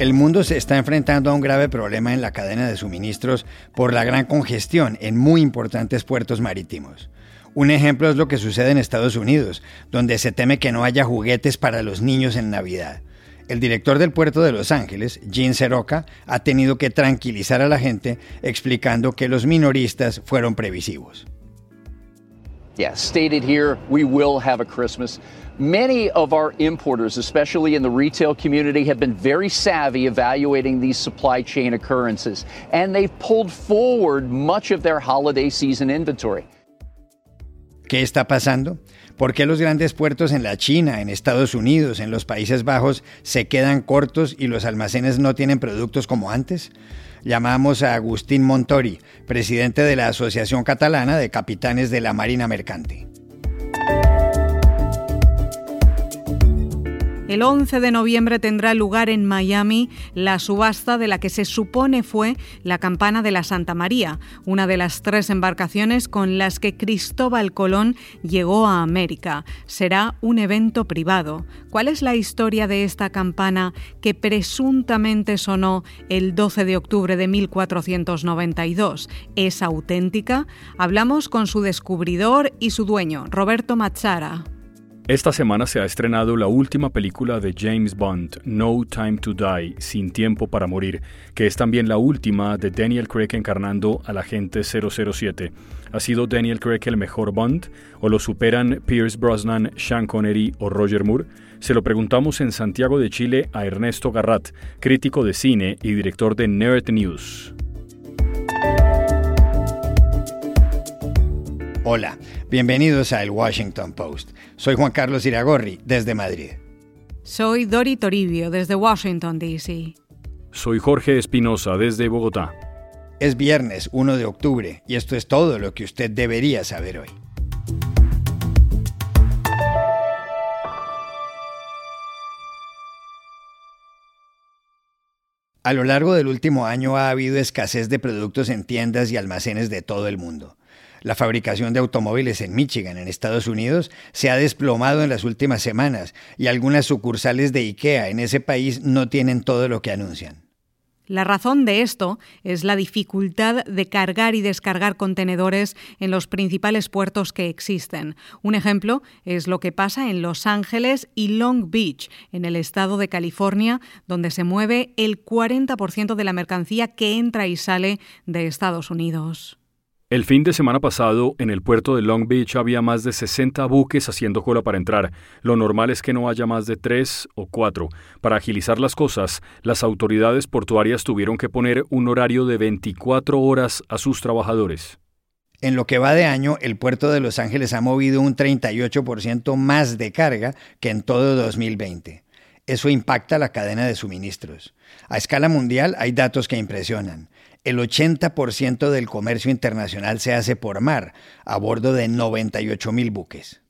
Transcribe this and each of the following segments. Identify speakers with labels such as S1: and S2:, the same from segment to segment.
S1: El mundo se está enfrentando a un grave problema en la cadena de suministros por la gran congestión en muy importantes puertos marítimos. Un ejemplo es lo que sucede en Estados Unidos, donde se teme que no haya juguetes para los niños en Navidad. El director del puerto de Los Ángeles, Gene Seroca, ha tenido que tranquilizar a la gente explicando que los minoristas fueron previsivos.
S2: Yeah, stated here, we will have a Christmas. Many of our importers, especially in the retail community, have been very savvy evaluating these supply chain occurrences, and they've pulled forward much of their holiday season inventory.
S1: ¿Qué está pasando? ¿Por qué los grandes puertos en la China, en Estados Unidos, en los Países Bajos se quedan cortos y los almacenes no tienen productos como antes? llamamos a Agustín Montori, presidente de la Asociación Catalana de Capitanes de la Marina Mercante.
S3: El 11 de noviembre tendrá lugar en Miami la subasta de la que se supone fue la campana de la Santa María, una de las tres embarcaciones con las que Cristóbal Colón llegó a América. Será un evento privado. ¿Cuál es la historia de esta campana que presuntamente sonó el 12 de octubre de 1492? ¿Es auténtica? Hablamos con su descubridor y su dueño, Roberto Machara.
S4: Esta semana se ha estrenado la última película de James Bond, No Time to Die, Sin Tiempo para Morir, que es también la última de Daniel Craig encarnando al agente 007. ¿Ha sido Daniel Craig el mejor Bond? ¿O lo superan Pierce Brosnan, Sean Connery o Roger Moore? Se lo preguntamos en Santiago de Chile a Ernesto Garrat, crítico de cine y director de Nerd News.
S1: Hola, bienvenidos a El Washington Post. Soy Juan Carlos Iragorri, desde Madrid.
S3: Soy Dori Toribio, desde Washington, D.C.
S4: Soy Jorge Espinosa, desde Bogotá.
S1: Es viernes 1 de octubre y esto es todo lo que usted debería saber hoy. A lo largo del último año ha habido escasez de productos en tiendas y almacenes de todo el mundo. La fabricación de automóviles en Michigan, en Estados Unidos, se ha desplomado en las últimas semanas y algunas sucursales de IKEA en ese país no tienen todo lo que anuncian.
S3: La razón de esto es la dificultad de cargar y descargar contenedores en los principales puertos que existen. Un ejemplo es lo que pasa en Los Ángeles y Long Beach, en el estado de California, donde se mueve el 40% de la mercancía que entra y sale de Estados Unidos.
S4: El fin de semana pasado, en el puerto de Long Beach había más de 60 buques haciendo cola para entrar. Lo normal es que no haya más de tres o cuatro. Para agilizar las cosas, las autoridades portuarias tuvieron que poner un horario de 24 horas a sus trabajadores.
S1: En lo que va de año, el puerto de Los Ángeles ha movido un 38% más de carga que en todo 2020. Eso impacta la cadena de suministros. A escala mundial hay datos que impresionan el 80% del comercio internacional se hace por mar, a bordo de 98 mil buques.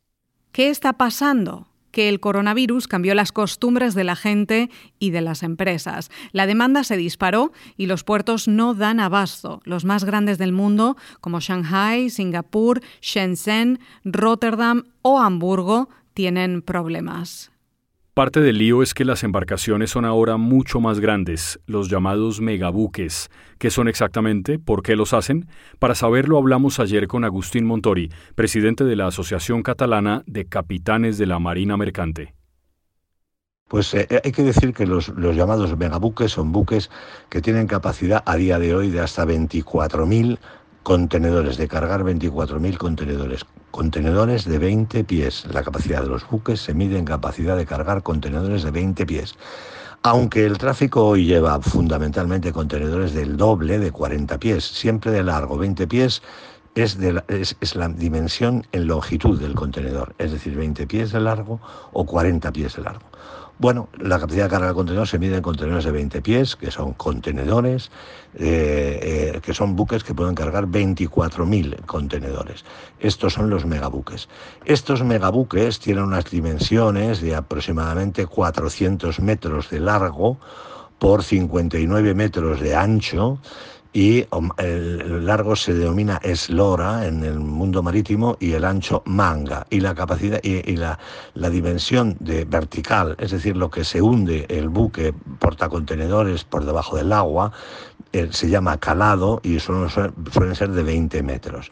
S3: ¿Qué está pasando? que el coronavirus cambió las costumbres de la gente y de las empresas. La demanda se disparó y los puertos no dan abasto. Los más grandes del mundo, como Shanghai, Singapur, Shenzhen, Rotterdam o Hamburgo, tienen problemas.
S4: Parte del lío es que las embarcaciones son ahora mucho más grandes, los llamados megabuques. ¿Qué son exactamente? ¿Por qué los hacen? Para saberlo hablamos ayer con Agustín Montori, presidente de la Asociación Catalana de Capitanes de la Marina Mercante.
S5: Pues eh, hay que decir que los, los, llamados megabuques son buques que tienen capacidad a día de hoy de hasta 24.000 contenedores, de cargar 24.000 contenedores. Contenedores de 20 pies. La capacidad de los buques se mide en capacidad de cargar contenedores de 20 pies. Aunque el tráfico hoy lleva fundamentalmente contenedores del doble, de 40 pies, siempre de largo, 20 pies, es, de es, la dimensión en longitud del contenedor, es decir, 20 pies de largo o 40 pies de largo. Bueno, la capacidad de carga del contenedor se mide en contenedores de 20 pies, que son contenedores, eh, eh, que son buques que pueden cargar 24.000 contenedores. Estos son los megabuques. Estos megabuques tienen unas dimensiones de aproximadamente 400 metros de largo por 59 metros de ancho y el largo se denomina eslora en el mundo marítimo y el ancho manga y la capacidad y, la, la, dimensión de vertical, es decir, lo que se hunde el buque portacontenedores por debajo del agua, eh, se llama calado y suelen, suelen ser de 20 metros.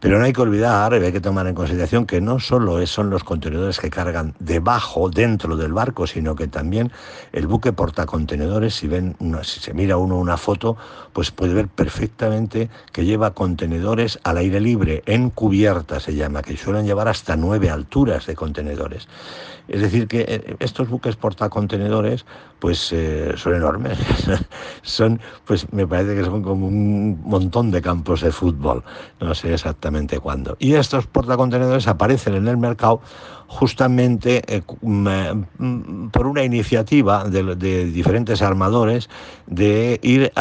S5: Pero no hay que olvidar, hay que tomar en consideración que no solo son los contenedores que cargan debajo, dentro del barco, sino que también el buque portacontenedores, si ven si se mira uno una foto, pues puede ver perfectamente que lleva contenedores al aire libre, en cubierta se llama, que suelen llevar hasta nueve alturas de contenedores. Es decir, que eh, estos buques portacontenedores pues eh, son enormes. son, pues me parece que son como un montón de campos de fútbol. No sé exactamente cuándo. Y estos portacontenedores aparecen en el mercado justamente eh, mm, por una iniciativa de, diferentes armadores de ir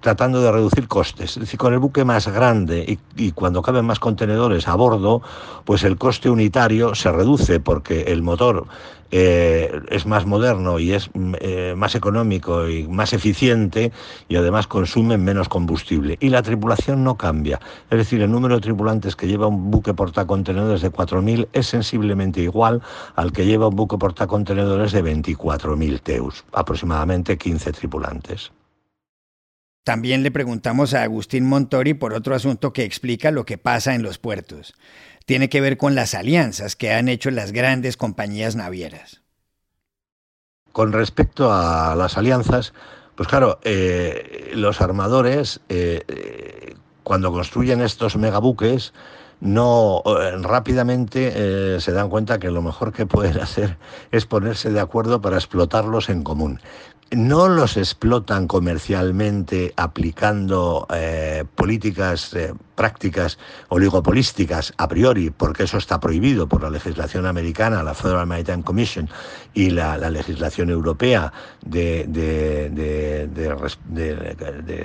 S5: tratando de reducir costes. Es decir, con el buque más grande y, cuando caben más contenedores a bordo, pues el coste unitario se reduce porque el motor eh, es más moderno y es mm, eh, más económico y más eficiente y además consume menos combustible. Y la tripulación no cambia. Es decir, el número de tripulantes que lleva un buque portacontenedores de 4.000 es sensiblemente igual al que lleva un buque portacontenedores de 24.000 teus, aproximadamente 15 tripulantes.
S1: También le preguntamos a Agustín Montori por otro asunto que explica lo que pasa en los puertos tiene que ver con las alianzas que han hecho las grandes compañías navieras.
S5: Con respecto a las alianzas, pues claro, eh, los armadores, eh, cuando construyen estos megabuques, no eh, rápidamente se dan cuenta que lo mejor que pueden hacer es ponerse de acuerdo para explotarlos en común no los explotan comercialmente aplicando eh, políticas eh, prácticas oligopolísticas a priori, porque eso está prohibido por la legislación americana, la Federal Maritime Commission y la, legislación europea de,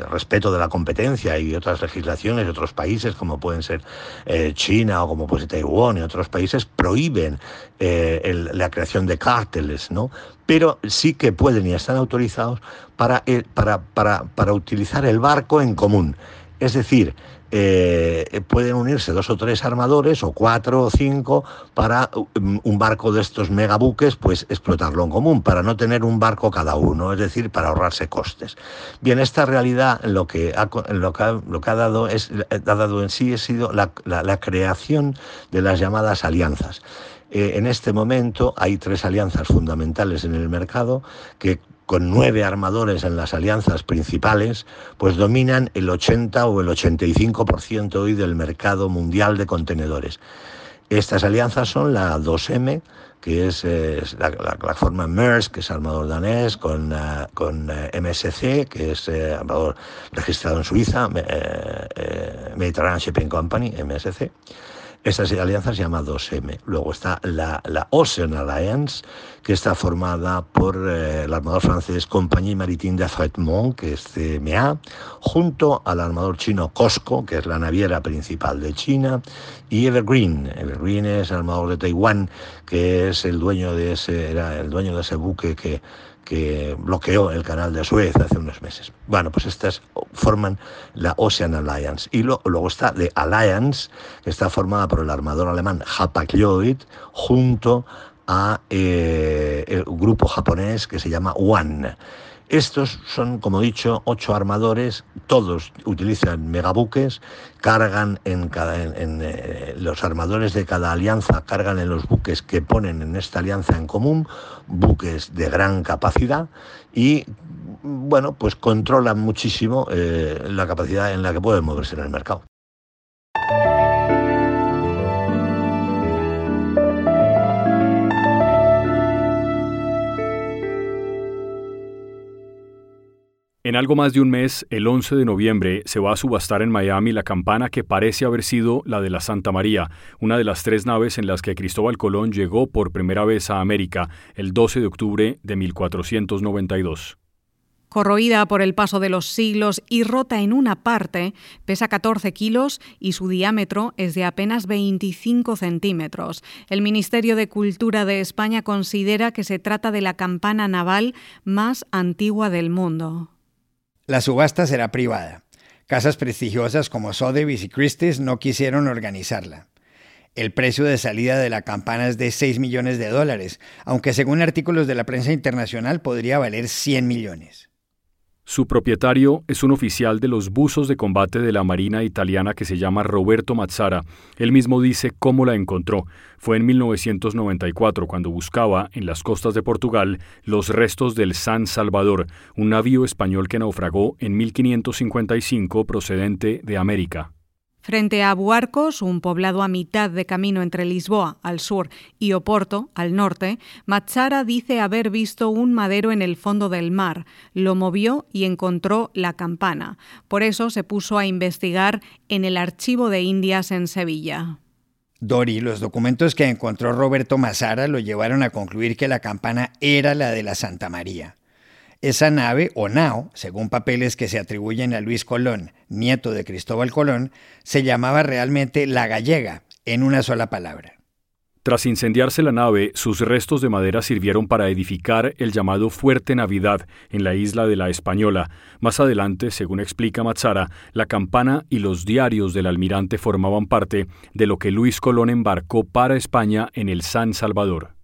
S5: respeto de la competencia y otras legislaciones de otros países, como pueden ser eh, China o como puede ser Taiwán y otros países, prohíben la creación de cárteles, ¿no? Pero sí que pueden y están autorizados para, para, para, para utilizar el barco en común. Es decir, eh, pueden unirse dos o tres armadores, o cuatro o cinco, para um, un barco de estos megabuques, pues explotarlo en común, para no tener un barco cada uno, es decir, para ahorrarse costes. Bien, esta realidad lo que ha, lo que ha, lo que ha dado, es, ha dado en sí ha sido la, la creación de las llamadas alianzas. Eh, en este momento hay tres alianzas fundamentales en el mercado que con nueve armadores en las alianzas principales, pues dominan el 80 o el 85% hoy del mercado mundial de contenedores. Estas alianzas son la 2M, que es, la, plataforma Maersk, que es armador danés, con, eh, con eh, MSC, que es armador registrado en Suiza, Mediterranean Shipping Company, MSC. Esta alianza se llama 2M. Luego está la, Ocean Alliance, que está formada por eh, el armador francés Compagnie Maritime de Fretmont, que es CMA, junto al armador chino COSCO, que es la naviera principal de China, y Evergreen. Evergreen es el armador de Taiwán, que es el dueño de ese, era el dueño de ese buque que que bloqueó el canal de Suez hace unos meses. Bueno, pues estas forman la Ocean Alliance. Y luego está The Alliance, que está formada por el armador alemán Hapag-Lloyd, junto a eh, el grupo japonés que se llama One. Estos son, como he dicho, ocho armadores, todos utilizan megabuques, cargan en, cada, eh, los armadores de cada alianza, cargan en los buques que ponen en esta alianza en común, buques de gran capacidad y, bueno, pues controlan muchísimo eh, la capacidad en la que pueden moverse en el mercado.
S4: En algo más de un mes, el 11 de noviembre, se va a subastar en Miami la campana que parece haber sido la de la Santa María, una de las tres naves en las que Cristóbal Colón llegó por primera vez a América el 12 de octubre de 1492.
S3: Corroída por el paso de los siglos y rota en una parte, pesa 14 kilos y su diámetro es de apenas 25 centímetros. El Ministerio de Cultura de España considera que se trata de la campana naval más antigua del mundo.
S1: La subasta será privada. Casas prestigiosas como Sotheby's y Christie's no quisieron organizarla. El precio de salida de la campana es de 6 millones de dólares, aunque según artículos de la prensa internacional podría valer 100 millones.
S4: Su propietario es un oficial de los buzos de combate de la Marina italiana que se llama Roberto Mazzara. Él mismo dice cómo la encontró. Fue en 1994 cuando buscaba en las costas de Portugal los restos del San Salvador, un navío español que naufragó en 1555 procedente de América.
S3: Frente a Buarcos, un poblado a mitad de camino entre Lisboa, al sur, y Oporto, al norte, Machara dice haber visto un madero en el fondo del mar, lo movió y encontró la campana. Por eso se puso a investigar en el Archivo de Indias en Sevilla.
S1: Dori, los documentos que encontró Roberto Mazzara lo llevaron a concluir que la campana era la de la Santa María. Esa nave, o nao, según papeles que se atribuyen a Luis Colón, nieto de Cristóbal Colón, se llamaba realmente La Gallega, en una sola palabra.
S4: Tras incendiarse la nave, sus restos de madera sirvieron para edificar el llamado Fuerte Navidad en la isla de la Española. Más adelante, según explica Mazzara, la campana y los diarios del almirante formaban parte de lo que Luis Colón embarcó para España en el San Salvador.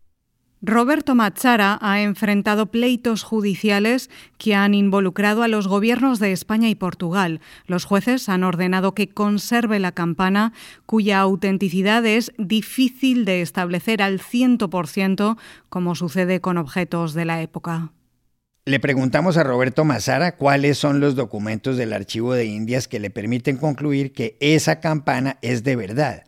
S3: Roberto Machara ha enfrentado pleitos judiciales que han involucrado a los gobiernos de España y Portugal. Los jueces han ordenado que conserve la campana, cuya autenticidad es difícil de establecer al 100%, como sucede con objetos de la época.
S1: Le preguntamos a Roberto Mazara cuáles son los documentos del Archivo de Indias que le permiten concluir que esa campana es de verdad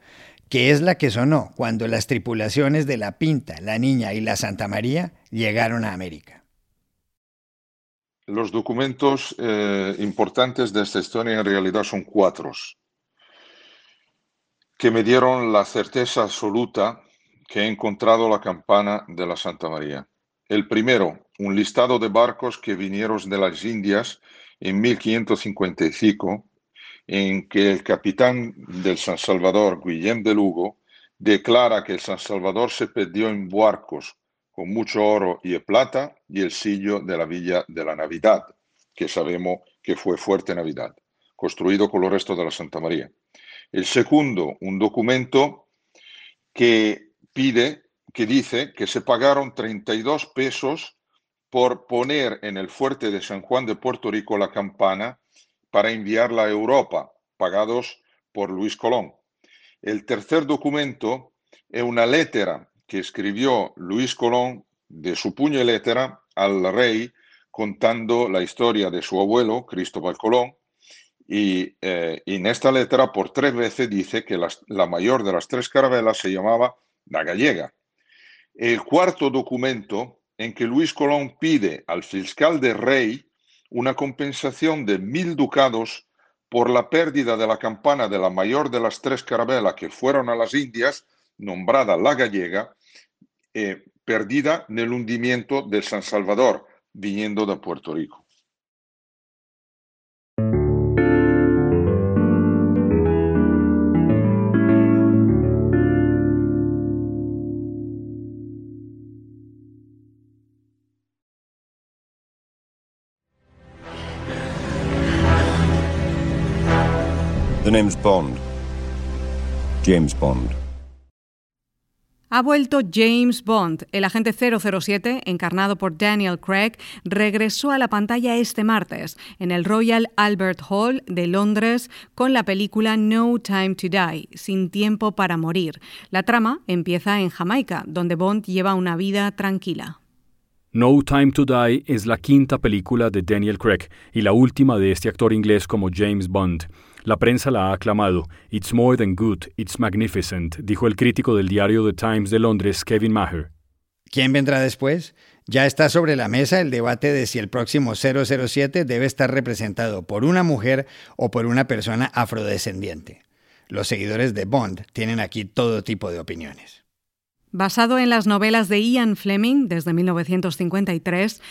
S1: que es la que sonó cuando las tripulaciones de la Pinta, la Niña y la Santa María llegaron a América.
S6: Los documentos eh, importantes de esta historia en realidad son cuatro, que me dieron la certeza absoluta que he encontrado la campana de la Santa María. El primero, un listado de barcos que vinieron de las Indias en 1555 en que el capitán del San Salvador, Guillem de Lugo, declara que el San Salvador se perdió en barcos con mucho oro y plata y el sillo de la Villa de la Navidad, que sabemos que fue Fuerte Navidad, construido con los restos de la Santa María. El segundo, un documento que pide, que dice que se pagaron 32 pesos por poner en el fuerte de San Juan de Puerto Rico la campana para enviarla a Europa, pagados por Luis Colón. El tercer documento es una letra que escribió Luis Colón de su puño y letra al rey contando la historia de su abuelo, Cristóbal Colón, y, eh, en esta letra por tres veces dice que la mayor de las tres carabelas se llamaba la gallega. El cuarto documento en que Luis Colón pide al fiscal del rey una compensación de mil ducados por la pérdida de la campana de la mayor de las tres carabelas que fueron a las Indias, nombrada la gallega, eh, perdida en el hundimiento del San Salvador, viniendo de Puerto Rico.
S7: The name's Bond. James Bond.
S3: Ha vuelto James Bond. El agente 007, encarnado por Daniel Craig, regresó a la pantalla este martes en el Royal Albert Hall de Londres con la película No Time to Die, Sin Tiempo para Morir. La trama empieza en Jamaica, donde Bond lleva una vida tranquila.
S4: No Time to Die es la quinta película de Daniel Craig y la última de este actor inglés como James Bond. La prensa la ha aclamado. It's more than good, it's magnificent, dijo el crítico del diario The Times de Londres, Kevin Maher.
S1: ¿Quién vendrá después? Ya está sobre la mesa el debate de si el próximo 007 debe estar representado por una mujer o por una persona afrodescendiente. Los seguidores de Bond tienen aquí todo tipo de opiniones.
S3: Basado en las novelas de Ian Fleming desde 1953,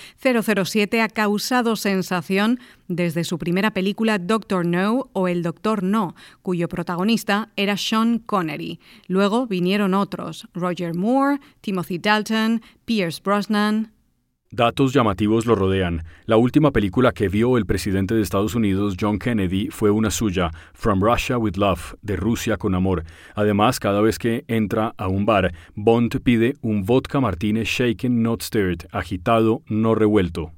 S3: 007 ha causado sensación desde su primera película Doctor No o El Doctor No, cuyo protagonista era Sean Connery. Luego vinieron otros, Roger Moore, Timothy Dalton, Pierce Brosnan.
S4: Datos llamativos lo rodean. La última película que vio el presidente de Estados Unidos, John Kennedy, fue una suya, From Russia with Love, de Rusia con amor. Además, cada vez que entra a un bar, Bond pide un vodka martínez shaken not stirred, agitado, no revuelto.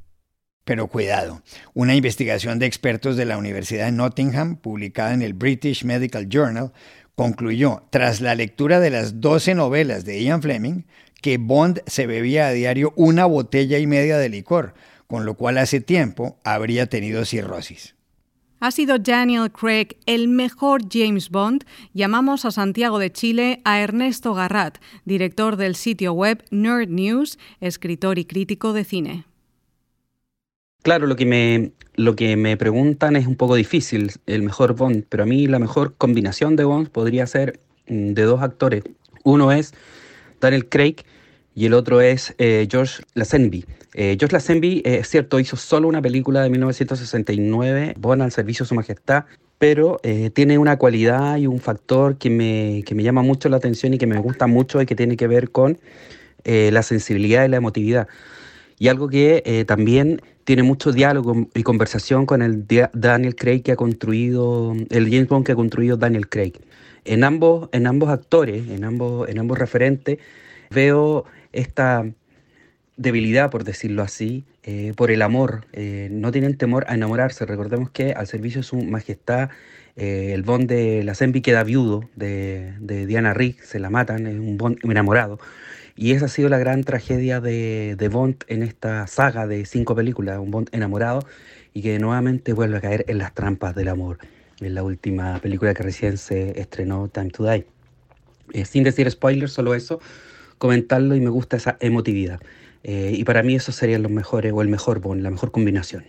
S1: Pero cuidado, una investigación de expertos de la Universidad de Nottingham, publicada en el British Medical Journal, concluyó, tras la lectura de las 12 novelas de Ian Fleming, que Bond se bebía a diario una botella y media de licor, con lo cual hace tiempo habría tenido cirrosis.
S3: ¿Ha sido Daniel Craig el mejor James Bond? Llamamos a Santiago de Chile a Ernesto Garrat, director del sitio web Nerd News, escritor y crítico de cine.
S8: Claro, lo que me lo que me preguntan es un poco difícil, el mejor Bond, pero a mí la mejor combinación de Bond podría ser mm, de dos actores. Uno es Daniel Craig y el otro es eh, George Lazenby. Eh, George Lazenby, eh, es cierto, hizo solo una película de 1969, Bond al servicio de su majestad, pero tiene una cualidad y un factor que me, que me llama mucho la atención y que me gusta mucho y que tiene que ver con la sensibilidad y la emotividad. Y algo que también tiene mucho diálogo y conversación con el Daniel Craig que ha construido, el James Bond que ha construido Daniel Craig en ambos, en ambos actores, en ambos, en ambos referentes, veo esta debilidad, por decirlo así, eh, por el amor. Eh, no tienen temor a enamorarse. Recordemos que al servicio de su majestad, eh, el Bond de la Zenby queda viudo de, Diana Rigg, se la matan, es un Bond enamorado. Y esa ha sido la gran tragedia de, de Bond en esta saga de cinco películas, un Bond enamorado y que nuevamente vuelve a caer en las trampas del amor en la última película que recién se estrenó, Time to Die. Eh, sin decir spoilers, solo eso, comentarlo y me gusta esa emotividad. Eh, y para mí eso serían los mejores, o el mejor Bond, la mejor combinación.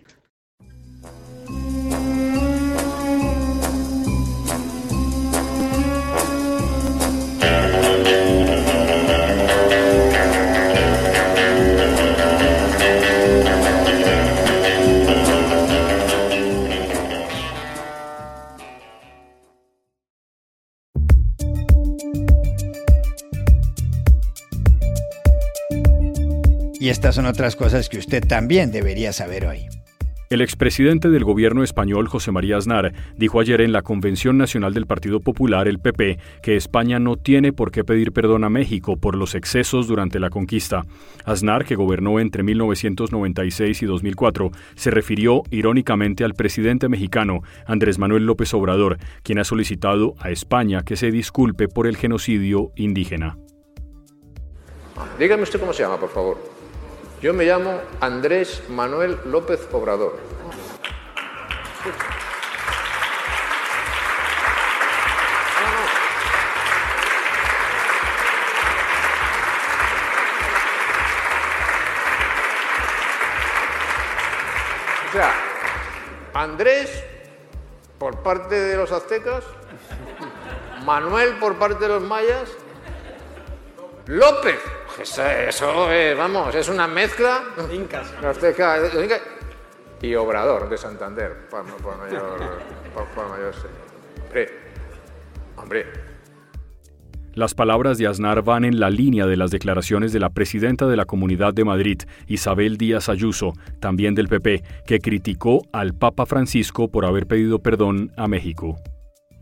S1: Estas son otras cosas que usted también debería saber hoy.
S4: El expresidente del gobierno español, José María Aznar, dijo ayer en la Convención Nacional del Partido Popular, el PP, que España no tiene por qué pedir perdón a México por los excesos durante la conquista. Aznar, que gobernó entre 1996 y 2004, se refirió irónicamente al presidente mexicano, Andrés Manuel López Obrador, quien ha solicitado a España que se disculpe por el genocidio indígena.
S9: Dígame usted cómo se llama, por favor. Yo me llamo Andrés Manuel López Obrador. O sea, Andrés por parte de los aztecas, Manuel por parte de los mayas, López eso, es, vamos, es una mezcla. Incas. Y Obrador de Santander, por, mayor, Hombre, hombre.
S4: Las palabras de Aznar van en la línea de las declaraciones de la presidenta de la Comunidad de Madrid, Isabel Díaz Ayuso, también del PP, que criticó al Papa Francisco por haber pedido perdón a México.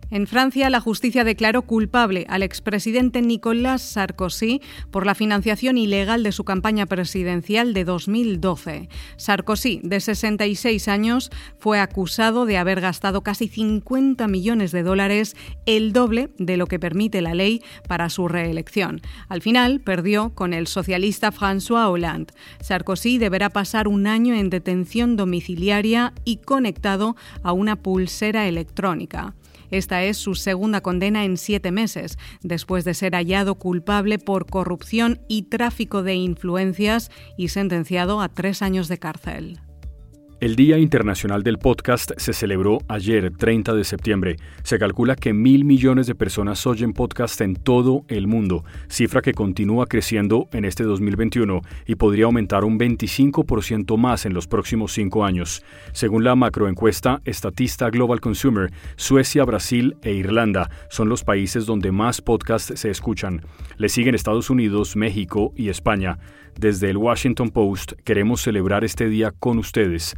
S3: En Francia, la justicia declaró culpable al expresidente Nicolas Sarkozy por la financiación ilegal de su campaña presidencial de 2012. Sarkozy, de 66 años, fue acusado de haber gastado casi 50 millones de dólares, el doble de lo que permite la ley para su reelección. Al final, perdió con el socialista François Hollande. Sarkozy deberá pasar un año en detención domiciliaria y conectado a una pulsera electrónica. Esta es su segunda condena en siete meses, después de ser hallado culpable por corrupción y tráfico de influencias y sentenciado a tres años de cárcel.
S4: El Día Internacional del Podcast se celebró ayer, 30 de septiembre. Se calcula que mil millones de personas oyen podcast en todo el mundo, cifra que continúa creciendo en este 2021 y podría aumentar un 25% más en los próximos cinco años. Según la macroencuesta Estatista Global Consumer, Suecia, Brasil e Irlanda son los países donde más podcasts se escuchan. Le siguen Estados Unidos, México y España. Desde el Washington Post queremos celebrar este día con ustedes,